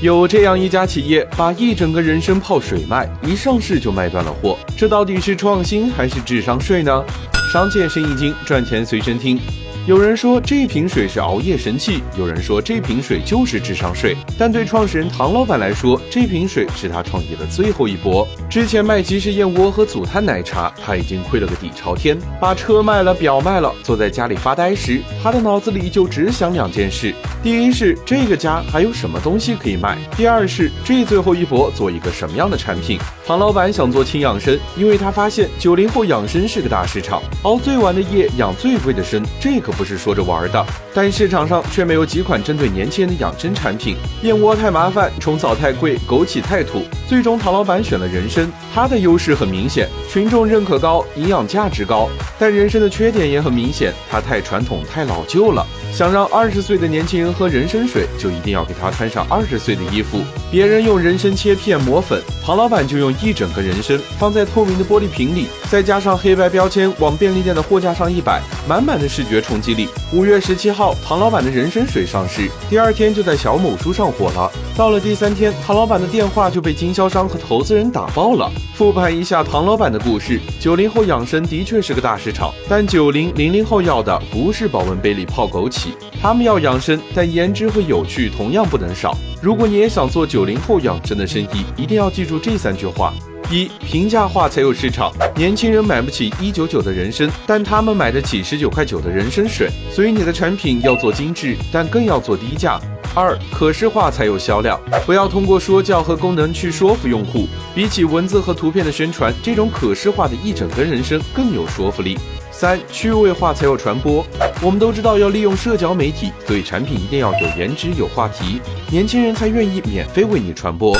有这样一家企业，把一整个人参泡水卖，一上市就卖断了货，这到底是创新还是智商税呢？商界生意经，赚钱随身听。有人说这瓶水是熬夜神器，有人说这瓶水就是智商税。但对创始人唐老板来说，这瓶水是他创业的最后一搏。之前卖即食燕窝和祖碳奶茶，他已经亏了个底朝天，把车卖了，表卖了。坐在家里发呆时，他的脑子里就只想两件事：第一是这个家还有什么东西可以卖；第二是这最后一搏做一个什么样的产品。唐老板想做轻养生，因为他发现九零后养生是个大市场，熬最晚的夜，养最贵的身，这可。不是说着玩的，但市场上却没有几款针对年轻人的养生产品。燕窝太麻烦，虫草太贵，枸杞太土。最终，唐老板选了人参，它的优势很明显，群众认可高，营养价值高。但人参的缺点也很明显，它太传统，太老旧了。想让二十岁的年轻人喝人参水，就一定要给他穿上二十岁的衣服。别人用人参切片磨粉，唐老板就用一整个人参放在透明的玻璃瓶里，再加上黑白标签，往便利店的货架上一摆，满满的视觉冲击力。五月十七号，唐老板的人参水上市，第二天就在小某书上火了。到了第三天，唐老板的电话就被经销商和投资人打爆了。复盘一下唐老板的故事，九零后养生的确是个大市场，但九零零零后要的不是保温杯里泡枸杞，他们要养生，但颜值和有趣同样不能少。如果你也想做九零后养生的生意，一定要记住这三句话。一平价化才有市场，年轻人买不起一九九的人参，但他们买得起十九块九的人参水，所以你的产品要做精致，但更要做低价。二可视化才有销量，不要通过说教和功能去说服用户，比起文字和图片的宣传，这种可视化的一整个人生更有说服力。三趣味化才有传播，我们都知道要利用社交媒体，所以产品一定要有颜值有话题，年轻人才愿意免费为你传播。